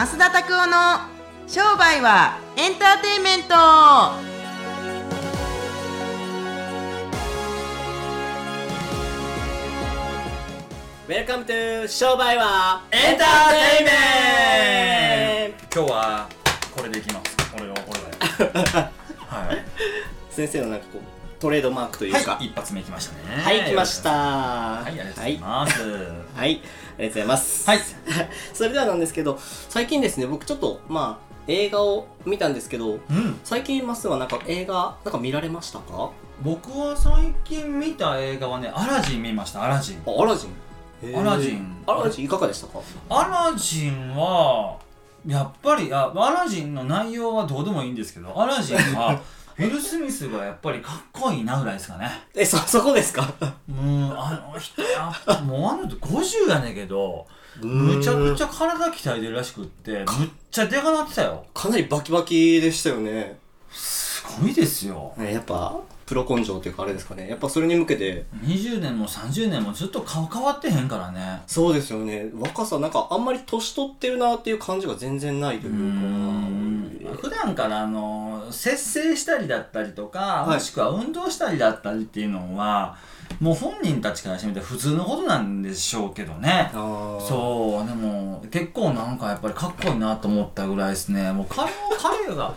増田拓夫の商売はエンターテインメント。 Welcome to 商売はエンターテイメント。今日はこれでいきます。これをこれでは。い。先生のなんかこうトレードマークというか。はい。一発目いきましたね。はい、来ました。はいありがとうございます。はい、ありがとうございます。はい。それではなんですけど最近ですね僕ちょっとまあ映画を見たんですけどうん。最近マスはなんか映画なんか見られましたか？僕は最近見た映画はねアラジン見ましたアラジン。あアラジン？アラジン。アラジンいかがでしたか？アラジンはやっぱりあアラジンの内容はどうでもいいんですけどアラジンは フィル・スミスがやっぱりかっこいいなぐらいですかね。えそそこですか？うんあの人やっぱもうあの人50やねんけどむちゃくちゃゃ体鍛えてるらしくってむっちゃでかなってたよ。かなりバキバキでしたよね。すごいですよ。ねやっぱプロ根性というかあれですかね。やっぱそれに向けて。20年も30年もずっと顔変わってへんからね。そうですよね。若さなんかあんまり年取ってるなっていう感じが全然ないといううか普段からあの節制したりだったりとか、はい。もしくは運動したりだったりっていうのはもう本人たちからしてみて普通のことなんでしょうけどね。そう。でも結構なんかやっぱりかっこいいなと思ったぐらいですね。もう彼を彼が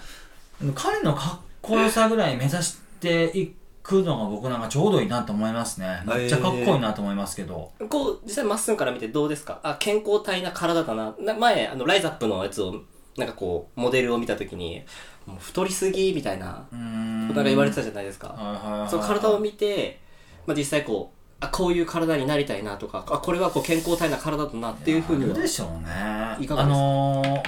彼のかっこよさぐらい目指していくのが僕なんかちょうどいいなと思いますね。めっちゃかっこいいなと思いますけど、こう実際まっすぐから見てどうですか？あ健康体な体だな。な前あのライザップのやつをなんかこうモデルを見た時にもう太りすぎみたいなうーん。ことが言われてたじゃないですか。はいはいはいその体を見て、まあ、実際こうあこういう体になりたいなとかあこれはこう健康体な体だなっていうふうにはあるでしょうね。あいかがですか？の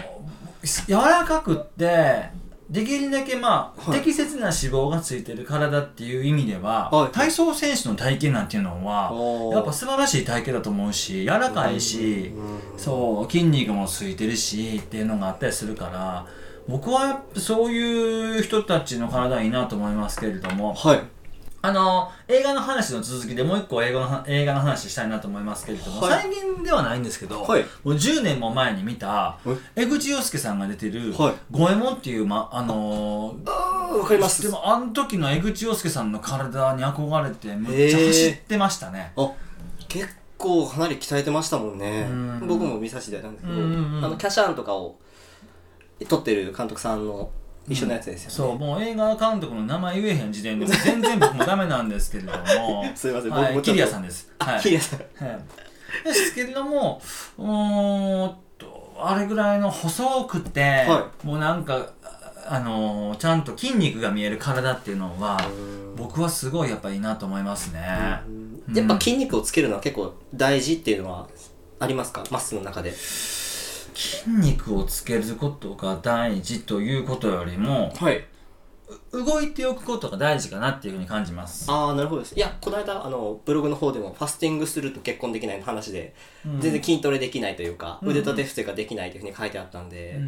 ー、柔らかくってできるだけまあ、はい。適切な脂肪がついてる体っていう意味では、はい。体操選手の体型なんていうのはやっぱ素晴らしい体型だと思うし柔らかいし、そう筋肉もついてるしっていうのがあったりするから僕はやっぱそういう人たちの体いいなと思いますけれどもはいあの映画の話の続きでもう一個映画のは映画の話したいなと思いますけれども、はい。最近ではないんですけど、はい。もう10年も前に見た江口洋介さんが出てるはい「五右衛門」っていう、ま、あのーわかります。でもあの時の江口洋介さんの体に憧れてめっちゃ走ってましたね、あ結構かなり鍛えてましたもんね。うん。僕も見させていただいたんですけど、あのキャシャーンとかを撮ってる監督さんの一緒のやつですよね、そうもう映画監督の名前言えへん時点で全然僕もダメなんですけれども。すいませんはい、キリアさんです。はい。キリアさん。はい。ですけれどもうーんとあれぐらいの細くて、はもうなんかあのーちゃんと筋肉が見える体っていうのは僕はすごいやっぱいいなと思いますね、やっぱ筋肉をつけるのは結構大事っていうのはありますか？マッスの中で筋肉をつけることが大事ということよりもはい。動いておくことが大事かなっていうふうに感じます。ああなるほどです。いやこの間あのブログの方でもファスティングすると結婚できないの話で、うん。全然筋トレできないというか、うん。腕立て伏せができないというふうに書いてあったんで、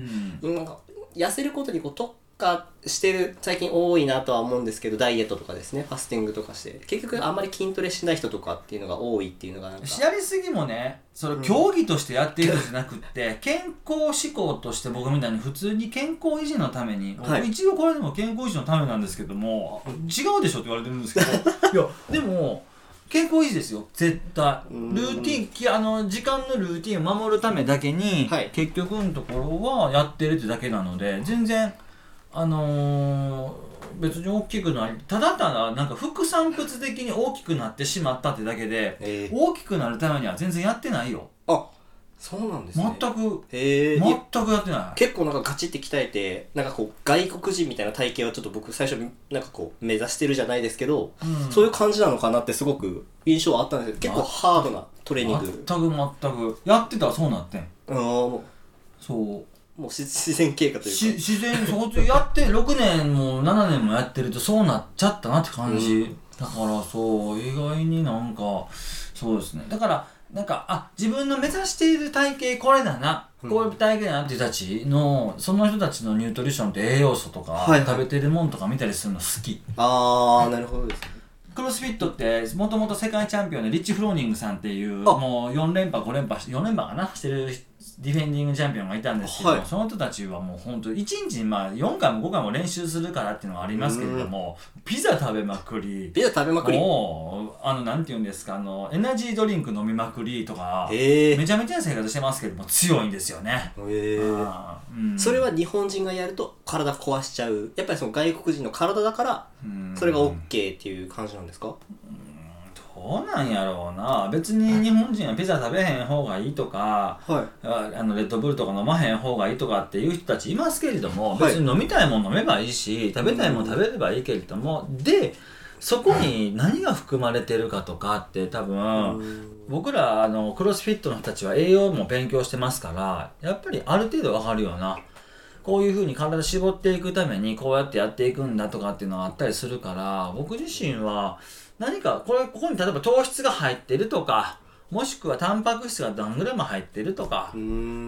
うんなんか痩せることにこう特化してる最近多いなとは思うんですけどダイエットとかですねファスティングとかして。結局あんまり筋トレしない人とかっていうのが多いっていうのが。なんかやりすぎもねそれ競技としてやっているんじゃなくって、健康志向として僕みたいに普通に健康維持のために、はい。僕一応これでも健康維持のためなんですけども違うでしょって言われてるんですけど いやでも健康維持ですよ絶対。うん。ルーティンきあの時間のルーティンを守るためだけに、はい。結局のところはやってるってだけなので全然あのー別に大きくなりただただなんか副産物的に大きくなってしまったってだけでえー大きくなるためには全然やってないよ。あそうなんですね。全く。へえ。全くやってない。結構なんかガチって鍛えてなんかこう外国人みたいな体型をちょっと僕最初なんかこう目指してるじゃないですけど、うん。そういう感じなのかなってすごく印象はあったんですけど結構ハードなトレーニング。全く全く。やってたらそうなってん。あーもそううもう自自然経過というしか自然にそうやって 6年も7年もやってるとそうなっちゃったなって感じ、うん。だからそう意外になんかそうですね。だからなんかあ自分の目指している体型これだな、うん。こういう体型だなっていう人たちのその人たちのニュートリションって栄養素とか、はいはい。食べてるもんとか見たりするの好き。ああなるほどですね。クロスフィットってもともと世界チャンピオンのリッチ・フローニングさんっていうあ。もう4連覇5連覇4連覇かな？してるディフェンディングチャンピオンがいたんですけど、はい。その人たちはもう本当1日にまあ4回も5回も練習するからっていうのはありますけれどもピザ食べまくりピザ食べまくり。もうあのなんて言うんですかあのエナジードリンク飲みまくりとかめちゃめちゃな生活してますけども強いんですよね。うんそれは日本人がやると体壊しちゃうやっぱりその外国人の体だからうん。それが OK っていう感じなん。ですかどうなんやろうな。別に日本人はピザ食べへん方がいいとかはい。ああのレッドブルとか飲まへん方がいいとかっていう人たちいますけれども、はい。別に飲みたいもの飲めばいいし食べたいもの食べればいいけれどもでそこに何が含まれてるかとかって多分僕らあのクロスフィットの人たちは栄養も勉強してますからやっぱりある程度わかるよなこういうふうに体絞っていくためにこうやってやっていくんだとかっていうのがあったりするから僕自身は何かこれここに例えば糖質が入ってるとかもしくはタンパク質が何グラム入ってるとか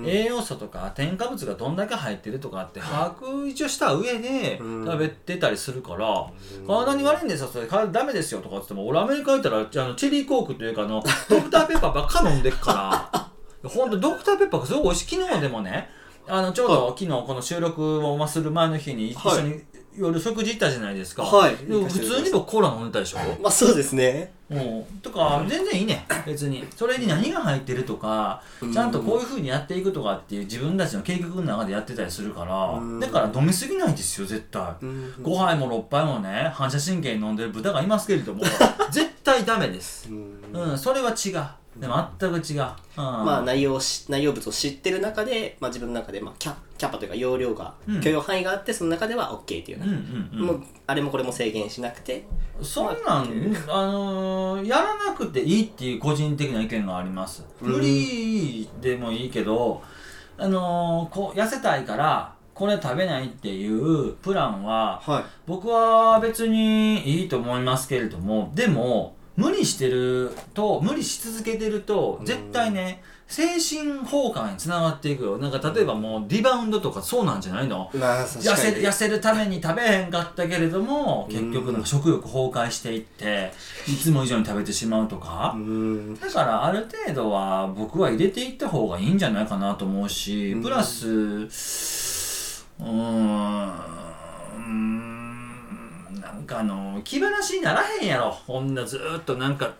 栄養素とか添加物がどんだけ入ってるとかって把握一応した上でうん。食べてたりするから体に悪いんですよそれ。体ダメですよとかっつっても俺アメリカ行ったらあのチェリーコークというかあの ドクターペッパーばっか飲んでっから。ほんとドクターペッパーがすごい美味しい。昨日でもねあのちょうど昨日この収録をする前の日に一はい。緒に夜食事行ったじゃないですか、はいでも普通に僕コーラ飲んでたでしょ。まあそうですね。うん、とか全然いいね。別に。それに何が入ってるとかちゃんとこういうふうにやっていくとかっていう自分たちの計画の中でやってたりするからうん。だから飲みすぎないですよ絶対。うん。5杯も6杯もね反射神経に飲んでる豚がいますけれども 絶対ダメです。うん。うんそれは違うでも全く違う、うん、まあ内容をし内容物を知ってる中で、まあ、自分の中で、まあ、キャキャパというか容量が、うん。許容範囲があってその中では OK っていうよううんな、うんうん。もうあれもこれも制限しなくて。そんなん、あのーやらなくていいっていう個人的な意見があります。うんフリーでもいいけど、あのーこう痩せたいからこれ食べないっていうプランははい。僕は別にいいと思いますけれどもでも無理してると無理し続けてると絶対ね精神崩壊につながっていくよ。なんか例えばもうリバウンドとかそうなんじゃないの？まあ痩せる痩せるために食べへんかったけれども結局なんか食欲崩壊していっていつも以上に食べてしまうとか。うん。だからある程度は僕は入れていった方がいいんじゃないかなと思うしうん。プラスうんなんかあの気晴らしにならへんやろ。こんなずーっとなんか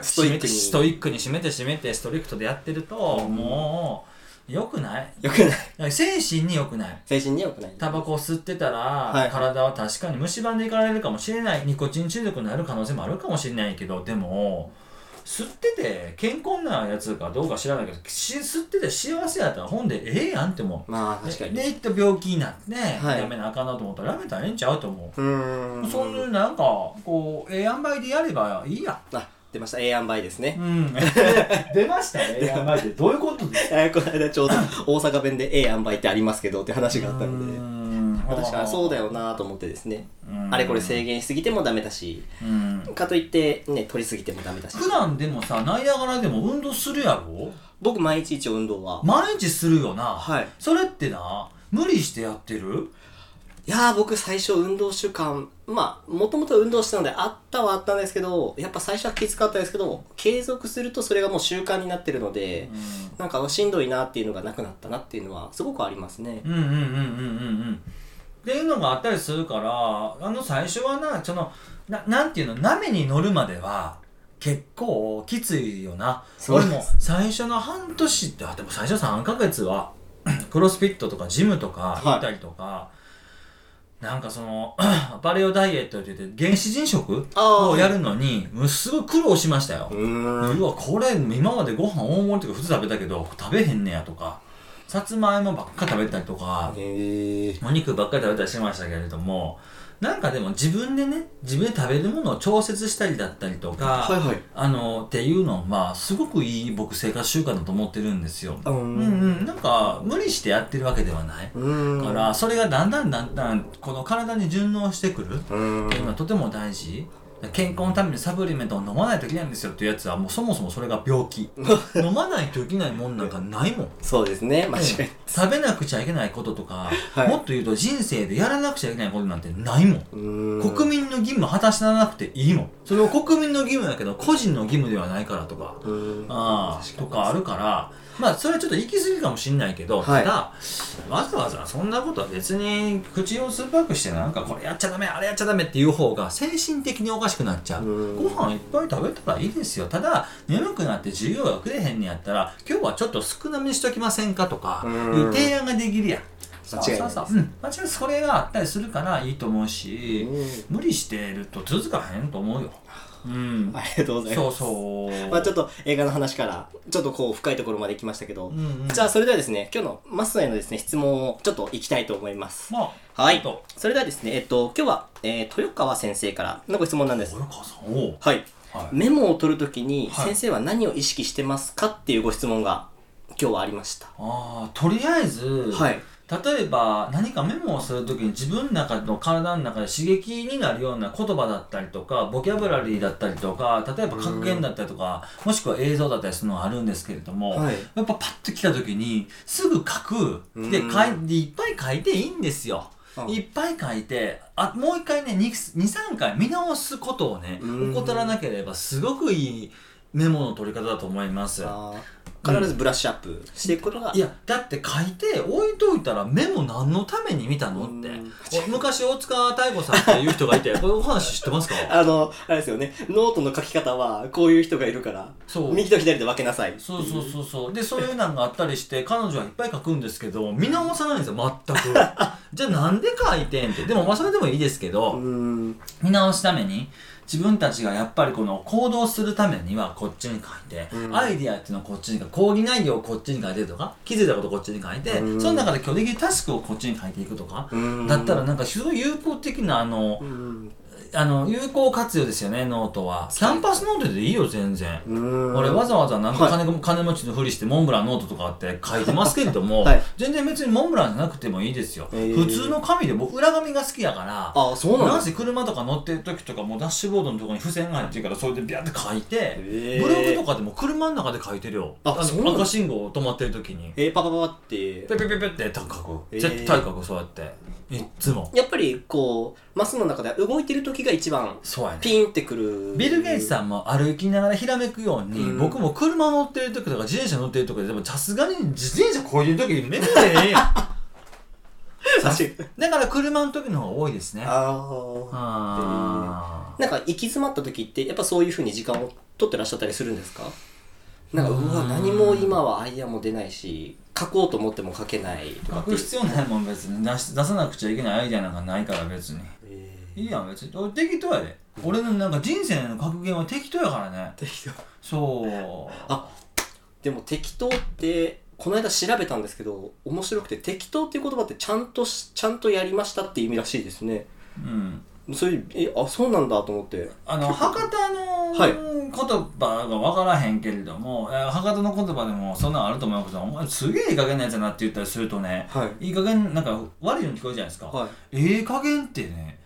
ストイックに。ストイックに締めて締めてストリクトでやってるともう良くない？よくない。精神に良くない？精神に良くない。タバコを吸ってたら、はい。体は確かに蝕んでいかれるかもしれない。ニコチン中毒になる可能性もあるかもしれないけどでも吸ってて健康なやつかどうか知らないけどし吸ってて幸せやったらほんでええやんって思う。まあ確かに。ででって病気になって、はい。やめなあかんなと思ったらやめたらええんちゃうと思う、うーん。そんななんかこうええ塩梅でやればいいやあ出ました。A 塩梅ですね。う、ん。出ましたね ええ塩梅って。どういうことですえーこの間ちょうど大阪弁で A 塩梅ってありますけどって話があったので。ん確かにそうだよなと思ってですね。うん。あれこれ制限しすぎてもダメだし。うん。かといってね取りすぎてもダメだし。普段でもさナイアガラでも運動するやろ？僕毎日一応運動は。毎日するよな、はい。それってな無理してやってる？いやー僕最初運動習慣まあもともと運動してたのであったはあったんですけどやっぱ最初はきつかったですけど継続するとそれがもう習慣になってるので、なんかしんどいなっていうのがなくなったなっていうのはすごくありますね。うんうんうんうんうんうんっていうのがあったりするからあの最初はなそのななんていうの波に乗るまでは結構きついよな。俺も最初の半年ってあでも最初3ヶ月は クロスフィットとかジムとか行ったりとか、なんかその バレオダイエットって言って原始人食をやるのにもうすごい苦労しましたよ。うわこれ今までご飯大盛りとか普通食べたけど食べへんねやとかさつまいもばっか食べたりとかお肉ばっかり食べたりしましたけれどもなんかでも自分でね自分で食べるものを調節したりだったりとか、はいはい。あのっていうのはすごくいい僕生活習慣だと思ってるんですよ。ううんうん、なんか無理してやってるわけではない。からそれがだんだんだんだんこの体に順応してくるうーんっていうのはとても大事健康のためにサプリメントを飲まないといけないんですよっていうやつはもうそもそもそれが病気。飲まないといけないもんなんかないもん。そうですね。間違い食べなくちゃいけないこととか、はい。もっと言うと人生でやらなくちゃいけないことなんてないもん。国民の義務果たしなくていいもん。それを国民の義務だけど個人の義務ではないからとか。ああとかあるからまあそれはちょっと行き過ぎかもしんないけど、はい。ただわざわざそんなことは別に口を酸っぱくしてなんかこれやっちゃダメあれやっちゃダメっていう方が精神的におかしくなっちゃう。うん。ご飯いっぱい食べたらいいですよ。ただ眠くなって授業がくれへんねやったら今日はちょっと少なめにしときませんかとかうん。いう提案ができるやん。間違いないうん。間違それがあったりするからいいと思うし無理してると続かへんと思うようん。ありがとうございそうます。そうまあちょっと映画の話からちょっとこう深いところまで行きましたけど、うんうん。じゃあそれではですね今日のマスへのですね質問をちょっと行きたいと思います。まあはい。それではですねえっと今日は、えー豊川先生からのご質問なんです。と豊川さんはい。はい。メモを取るときにはい。先生は何を意識してますかっていうご質問が今日はありました。ああとりあえず、はい例えば何かメモをするときに自分の中の体の中で刺激になるような言葉だったりとかボキャブラリーだったりとか例えば格言だったりとかもしくは映像だったりするのがあるんですけれども、はい。やっぱパッと来た時にすぐ書く。でうん。書いでいっぱい書いていいんですよ。うん。いっぱい書いてあもう一回ね23回見直すことをねうん。怠らなければすごくいいメモの取り方だと思います。必ずブラッシュアップしていくことが、いやだって書いて置いといたらメモ何のために見たのって。昔大塚妙子さんっていう人がいて これお話知ってますか？あのあれですよね。ノートの書き方はこういう人がいるからそう。右と左で分けなさい。そうそうそうそう。でそういうのがあったりして彼女はいっぱい書くんですけど見直さないんですよ全く。じゃあなんで書いてんって。でもまあそれでもいいですけど、見直すために自分たちがやっぱりこの行動するためにはこっちに書いて、うん。アイディアっていうのをこっちに書いて講義内容をこっちに書いてとか気づいたことをこっちに書いて、うん。その中で今日できるタスクをこっちに書いていくとか、うん。だったらなんかすごい有効的なあのう、んあの有効活用ですよねノートは。キャンパスノートでいいよ全然、俺わざわざなんかはい。金,、金持ちのふりしてモンブランノートとかって書いてますけれども、はい。全然別にモンブランじゃなくてもいいですよ、へー。普通の紙で僕裏紙が好きやからあそうなんなですぜ車とか乗ってる時とかもうダッシュボードのところに付箋が入ってるからそれでビャって書いてへー。ブログとかでも車の中で書いてるよのあそうなんだ。赤信号止まってる時に。えー、パパパパって。ペペペペって書く。絶対書くそうやって。いっつも。やっぱりこうマスの中では動いてる時が一番ピンってくる。ビル・ゲイツさんも歩きながらひらめくように、うん。僕も車乗ってる時とか自転車乗ってる時ででもさすがに自転車こういう時にメモでええやん。だから車の時の方が多いですね。ああー。なんか行き詰まった時ってやっぱそういうふうに時間を取ってらっしゃったりするんですか？なんかうわうん。何も今はアイデアも出ないし書こうと思っても書けない書く必要ないもん別に。出し出さなくちゃいけないアイデアなんかないから別に。えいいやん別に。俺適当やで。俺のなんか人生の格言は適当やからね。ー適当。そう。あでも適当ってこの間調べたんですけど面白くて適当っていう言葉ってちゃんとしちゃんとやりましたって意味らしいですね。うん。そういうえあそうなんだと思って。あの博多のはい。言葉が分からへんけれども、えー博多の言葉でもそんなんあると思うけどお前すげえいい加減なやつやなって言ったりするとねはい。いい加減なんか悪いように聞こえるじゃないですか、はい。ええ加減ってね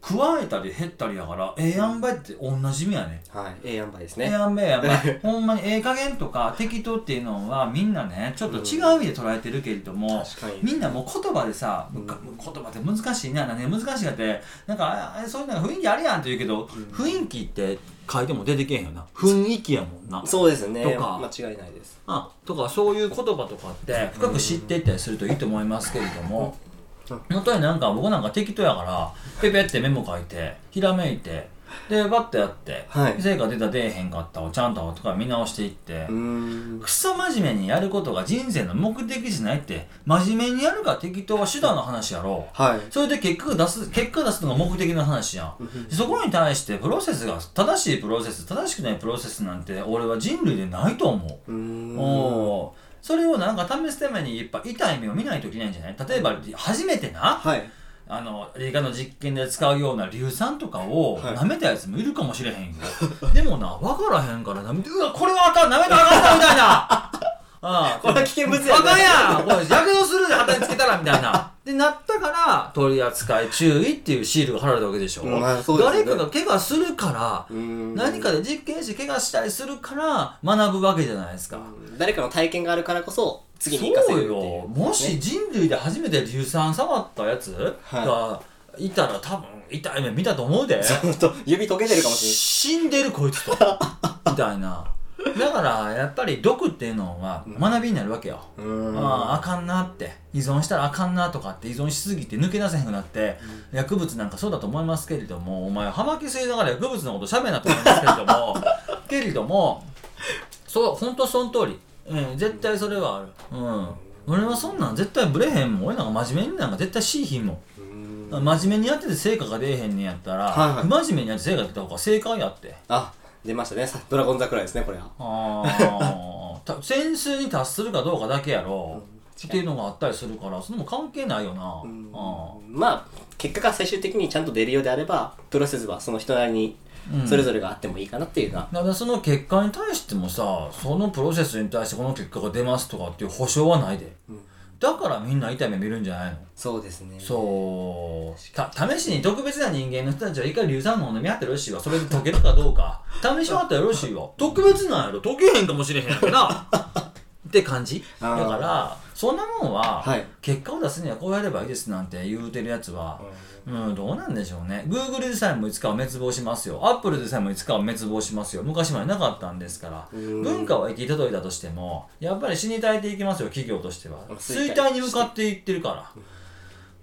加えたり減ったりやからええ塩梅って同じ意味やね。はいええ塩梅ですええね塩梅や。梅 ほんまにええ加減とか適当っていうのはみんなねちょっと違う意味で捉えてるけれども、確かに。みんなもう言葉でさ、うん。言葉って難しいな。何が難しいかってなんかああそういうの雰囲気あるやんって言うけど、雰囲気って書いても出てけへんよな。雰囲気やもんな。そうですね。とか。間違いないです。あとかそういう言葉とかって深く知っていったりするといいと思いますけれども、うん本当になんか僕なんか適当やからペペってメモ書いてひらめいてでバッてやって、はい。成果出た出えへんかったをちゃんと後から見直していって、クソ真面目にやることが人生の目的じゃないって真面目にやるか適当は手段の話やろはい。それで結果出す結果出すのが目的の話やん。そこに対してプロセスが正しいプロセス正しくないプロセスなんて俺は人類でないと思う。うおーそれをなんか試すためにやっぱ痛い目を見ないといけないんじゃない？例えば初めてなはい。あの理科の実験で使うような硫酸とかをはい。舐めたやつもいるかもしれへんよ、でもな分からへんから舐めてうわこれはあかん舐めたらあかんなみたいなああこれは危険物やあかんやんこれ躍動するで旗につけたからみたいな。で、なったから、取り扱い注意っていうシールが貼られたわけでしょ。うんまあそうですね誰かが怪我するから、うん何かで実験して怪我したりするから学ぶわけじゃないですか。誰かの体験があるからこそ次に生かせそうるっていうよ。もし人類で初めて硫酸触ったやつはいがいたら多分痛い目見たと思うで。指溶けてるかもし死んでるこいつと。みたいな。だから、やっぱり毒っていうのは学びになるわけよ。うん。あああかんなって。依存したらあかんなとかって依存しすぎて抜け出せへんくなって、薬物なんかそうだと思いますけれどもお前葉巻吸いながら薬物のことしゃべんなと思いますけれども けれどもそう本当その通り、うん、絶対それはある。うん。俺はそんなん絶対ブレへんもん。俺なんか真面目になんか絶対しいひんもん。うん。真面目にやってて成果が出えへんねんやったら、はいはい。不真面目にやって成果出た方が正解やって。あ出ましたね。さドラゴン桜ですねこれは。ああ た潜水に達するかどうかだけやろ、っていうのがあったりするからそれも関係ないよな、うん。あまあ結果が最終的にちゃんと出るようであればプロセスはその人なりにうん。それぞれがあってもいいかなっていうのは、だからその結果に対してもさそのプロセスに対してこの結果が出ますとかっていう保証はないで、うんだからみんな痛い目見るんじゃないの？そうですね。そう。た試しに特別な人間の人たちは一回硫酸飲んでみやってよろしいわ。それで解けるかどうか。試しはったらよろしいわ。特別なんやろ解けへんかもしれへんやんな って感じ？だからそんなもんは、はい結果を出すにはこうやればいいですなんて言うてるやつは、うん、どうなんでしょうね。Google でさえもいつかは滅亡しますよ。Apple でさえもいつかは滅亡しますよ。昔までなかったんですから。うん文化は生き届いたとしても、やっぱり死に絶えていきますよ、企業としては。衰退に向かっていってるから。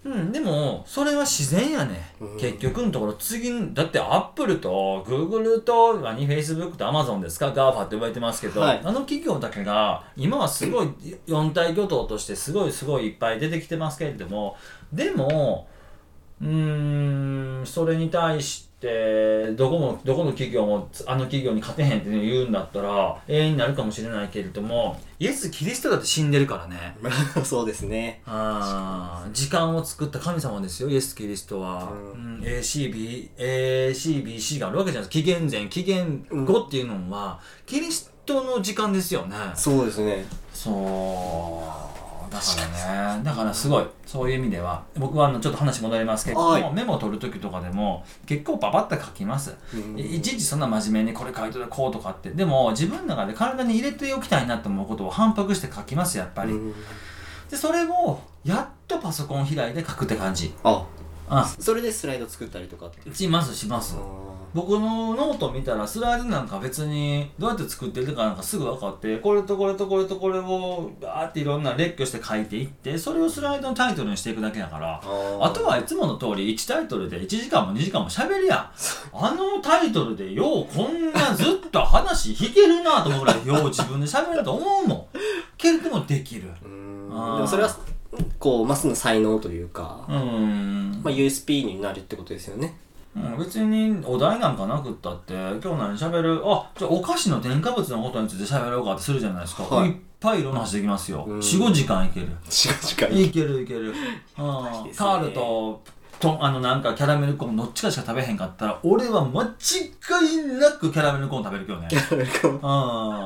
うん、でも、それは自然やね。うん結局のところ、次に、だって Apple と Google と、何、Facebook と Amazon ですか ?GAFA って呼ばれてますけど、はいあの企業だけが、今はすごい、四大巨頭としてすごいすごいいっぱい出てきてますけれども、でも、うーん、それに対して、どこも、どこの企業も、あの企業に勝てへんって言うんだったら、永遠になるかもしれないけれども、イエス・キリストだって死んでるからね。そうですねあー時間を作った神様ですよ、イエス・キリストは。ううん、ACB、ACBC があるわけじゃないですか。紀元前、紀元後っていうのは、キリストの時間ですよね。そうですねそう。だからね、だからすごい、そういう意味では、僕はあのちょっと話戻りますけれどメモを取る時とかでも、結構パパッと書きます。うん。いいちいちそんな真面目にこれ書いとこうとかって、でも自分の中で体に入れておきたいなと思うことを反復して書きます、やっぱり。うん。で、それを、やっとパソコン開いて書くって感じ。あ。あ、それでスライド作ったりとかってします、します。僕のノート見たらスライドなんか別にどうやって作ってるかなんかすぐ分かってこれとこれとこれとこれをバーっていろんな列挙して書いていってそれをスライドのタイトルにしていくだけだからあとはいつもの通り1タイトルで1時間も2時間も喋るや。んあのタイトルでようこんなずっと話弾けるなと思うぐらいよう自分で喋ると思うもん。けれどもできる。うん。でもそれはこうマスの才能というか、うーん。まあ、USP になるってことですよねうん、別にお題なんかなくったって今日何喋る？あじゃあお菓子の添加物のことについて喋ろうかってするじゃないですか、はい。い、っぱいいろんな話できますよ。うん。45時間いける。違う違ういける。いける、うん、ね。カールととあのなんかキャラメルコーンどっちかしか食べへんかったら俺は間違いなくキャラメルコーン食べるけどね。う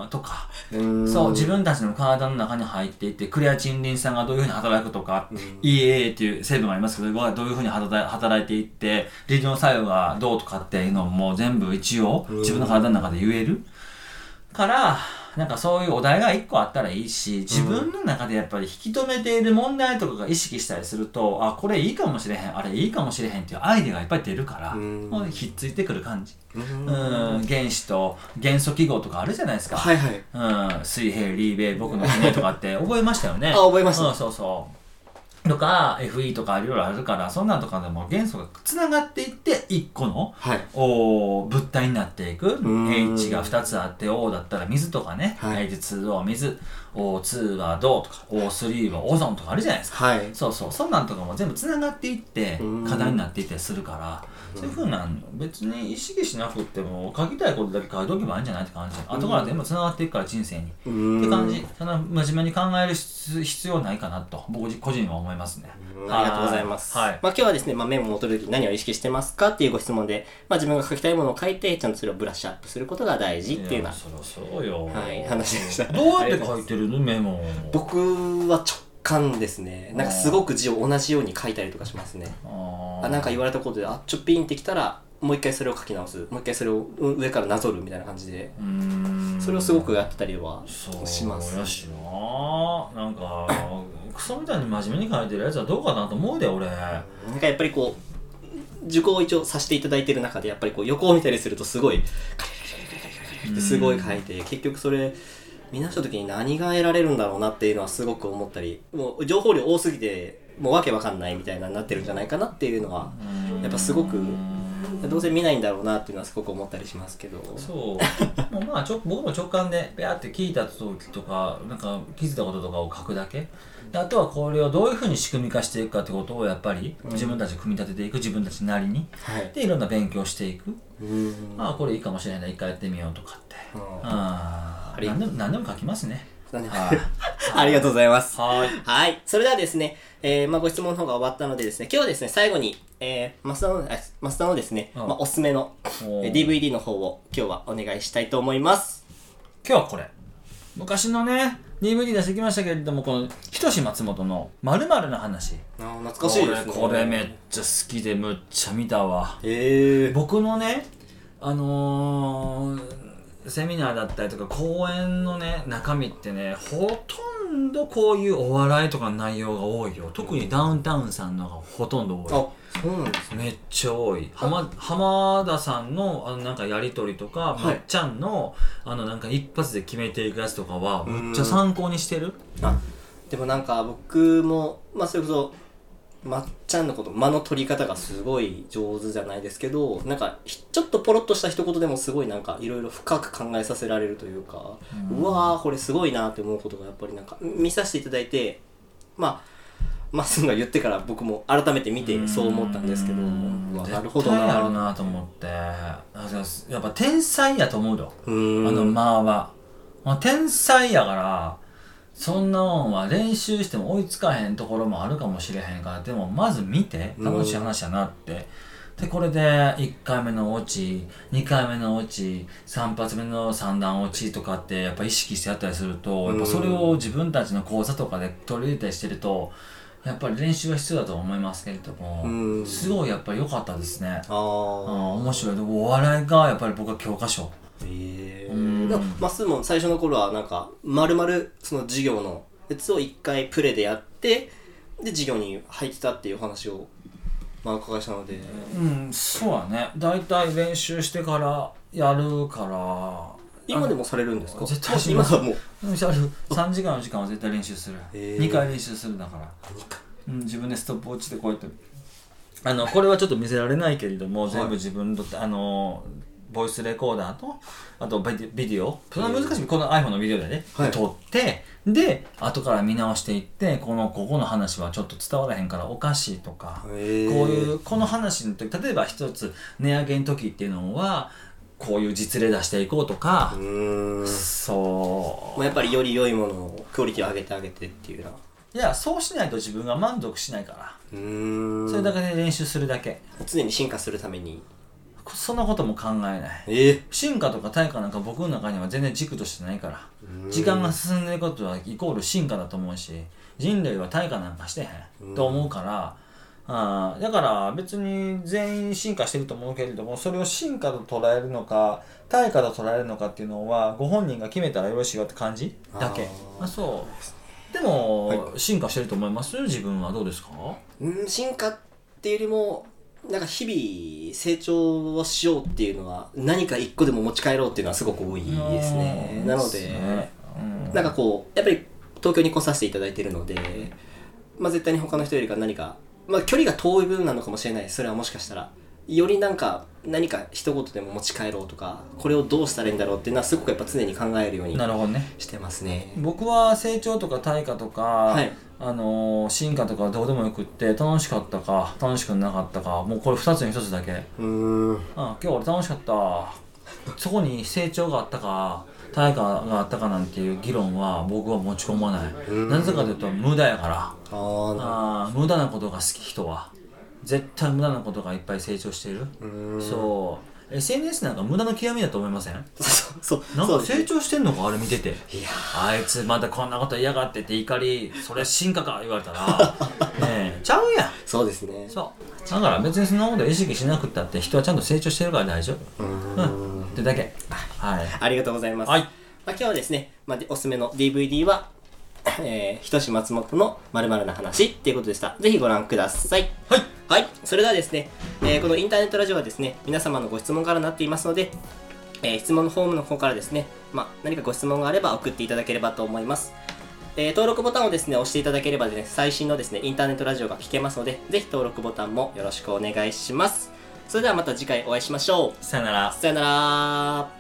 んとか。うん。そう自分たちの体の中に入っていってクレアチンリン酸がどういうふうに働くとか、うん。EAA っていう成分がありますけどどういうふうに働いていって利尿作用がどうとかっていうのも全部一応うん。自分の体の中で言えるからなんかそういうお題が一個あったらいいし自分の中でやっぱり引き止めている問題とかが意識したりするとあこれいいかもしれへんあれいいかもしれへんっていうアイデアがいっぱい出るからうん。もうひっついてくる感じ。うん。うん原子と元素記号とかあるじゃないですか。はいはい。うん、水平、リーベイ、僕の骨とかって覚えましたよね。あ覚えました。うん、そうそう。とか、FE とかいろいろあるから、そんなんとかでも元素がつながっていって、1個のはいお物体になっていく。ん H が2つあって、O だったら水とかね。はい H2O 水。O2 は銅とか、O3 はオゾンとかあるじゃないですか。はいそうそう、そんなんとかも全部つながっていってうん、課題になっていったりするから、そういうふうなん別に意識しなくっても、書きたいことだけ書いておけばいいんじゃないって感じ。後から全部つながっていくから、人生に。うんって感じ。そんな真面目に考える必必要ないかなと、僕個人は思いますね。うんありがとうございます。はい。まあ今日はですね、まあ、メモを取るとき何を意識してますかっていうご質問で、まあ自分が書きたいものを書いて、ちゃんとそれをブラッシュアップすることが大事っていうようそりゃそうよ。はい話でしたどうやって書いてるのメモ。僕は直干ですね。なんかすごく字を同じように書いたりとかしますね。あなんか言われたことであちょっとピンってきたらもう一回それを書き直す。もう一回それをう上からなぞるみたいな感じで。うーん。それをすごくやってたりはそうします。やしな。なんか クソみたいに真面目に書いてるやつはどうかなと思うで俺。なんかやっぱりこう受講を一応させていただいてる中でやっぱりこう横を見たりするとすごいカリカリカリカリカリってすごい書いて結局それ見直した時に何が得られるんだろうなっていうのはすごく思ったりもう情報量多すぎてもうわけわかんないみたいなになってるんじゃないかなっていうのはやっぱすごくどうせ見ないんだろうなっていうのはすごく思ったりしますけど。そう。もうまあちょ僕も直感でペアって聞いた時とかなんか気づいたこととかを書くだけ。であとはこれをどういうふうに仕組み化していくかってことをやっぱり自分たちで組み立てていく自分たちなりに。はい。でいろんな勉強していく。うん。ああこれいいかもしれないな一回やってみようとかって。うん。ああり。何でも何でも書きますね。ありがとうございます。はい。はい。それではですね、えー、まあ、ご質問の方が終わったのでですね、今日はですね、最後に、えー、増田の、あ増田のですね、うん。まあ、おすすめの、DVD の方を今日はお願いしたいと思います。今日はこれ昔のね DVD 出してきましたけれどもこのひとし松本の「まるの話あー懐かしいですね。これめっちゃ好きでむっちゃ見たわえー。僕のねあのーセミナーだったりとか講演のね中身ってねほとんどこういうお笑いとかの内容が多いよ。特にダウンタウンさんのがほとんど多い。あ、そうなんですね。めっちゃ多い。浜浜田さんのあのなんかやり取りとか、い。まっちゃんのあのなんか一発で決めていくやつとかはうんめっちゃ参考にしてる？あ、でもなんか僕も、まあ、それこそ、まっちゃんのこと、間の取り方がすごい上手じゃないですけど、なんか、ひちょっとポロッとした一言でもすごいなんか、いろいろ深く考えさせられるというか、うわー、これすごいなって思うことがやっぱりなんか、見させていただいて、まあ、まっすんが言ってから僕も改めて見てそう思ったんですけど、なるほど絶対あるな。なと思って。あやっぱ天才やと思うよ。うーん。あの間は、まあ、天才やからそんなもんは練習しても追いつかへんところもあるかもしれへんからでもまず見て楽しい話やなって、でこれで1回目のオチ2回目のオチ3発目の三段オチとかってやっぱ意識してやったりするとやっぱそれを自分たちの講座とかで取り入れたりしてるとやっぱり練習は必要だと思いますけれどもうん。すごいやっぱり良かったですね。あうんー。面白い。でお笑いがやっぱり僕は教科書。ええうんでもまっすーも最初の頃はなんかまるまるその授業のやつを一回プレでやってで授業に入ってたっていう話をまあお伺いしたので、うんそうやね。大体練習してからやるから。今でもされるんですか？絶対今はも。ううんやる3時間の時間は絶対練習する、へー。2回練習するだから、うん、自分でストップウォッチでこうやって。あのこれはちょっと見せられないけれども、全部自分のあのボイスレコーダーとあとビデビデオ。そんな難しい。この iPhone のビデオでね、はい。撮ってで後から見直していってこのここの話はちょっと伝わらへんからおかしいとか、こういうこの話の時例えば一つ値上げの時っていうのはこういう実例出していこうとか。う、そう。まあやっぱりより良いものをクオリティを上げてあげてっていうないやそうしないと自分が満足しないから、うーん。それだけで練習するだけ。常に進化するためにそんなことも考えない。え？え進化とか対価なんか僕の中には全然軸としてないから。時間が進んでいくことはイコール進化だと思うし人類は対価なんかしてへんと思うから。あーだから別に全員進化してると思うけれどもそれを進化と捉えるのか対価と捉えるのかっていうのはご本人が決めたらよろしいよって感じ？だけ。あそう。でも、進化してると思います？自分はどうですか？うん進化っていうよりもなんか日々成長をしようっていうのは何か一個でも持ち帰ろうっていうのはすごく多いですね。うん。なのでなんかこうやっぱり東京に来させていただいてるので、まあ、絶対に他の人よりか何か、まあ、距離が遠い分なのかもしれない。それはもしかしたら。よりなんか何か一言でも持ち帰ろうとかこれをどうしたらいいんだろうっていうのはすごくやっぱ常に考えるようになるほどね。してますね。僕は成長とか対価とか、い。あのー進化とかどうでもよくって楽しかったか楽しくなかったかもうこれ2つに1つだけ。うーん。あ今日俺楽しかった。そこに成長があったか対価があったかなんていう議論は僕は持ち込まない。ん。なぜかというと無駄やから。ああー無駄なことが好き人は絶対無駄なことがいっぱい成長している。そう。SNS なんか無駄の極みだと思いません？そうそう。なんか成長してんのか？あれ見てて。いやあいつまたこんなこと嫌がってって怒り それ進化か？言われたら。ねえ。ちゃうや。んそうですね。そう。だから別にそんなこと意識しなくったって人はちゃんと成長してるから大丈夫。うーん。ってだけ。はい。ありがとうございます。はい。まあ、今日はですね、まあ、おすすめの DVD は、えー、ひとし松本の〇〇な話っていうことでした。ぜひご覧ください。はいはい。それではですね、えーこのインターネットラジオはですね、皆様のご質問からなっていますので、えー質問のフォームの方からですね、まあ、何かご質問があれば送っていただければと思います。えー登録ボタンをですね、押していただければですね、最新のですね、インターネットラジオが聞けますので、ぜひ登録ボタンもよろしくお願いします。それではまた次回お会いしましょう。さよならさよなら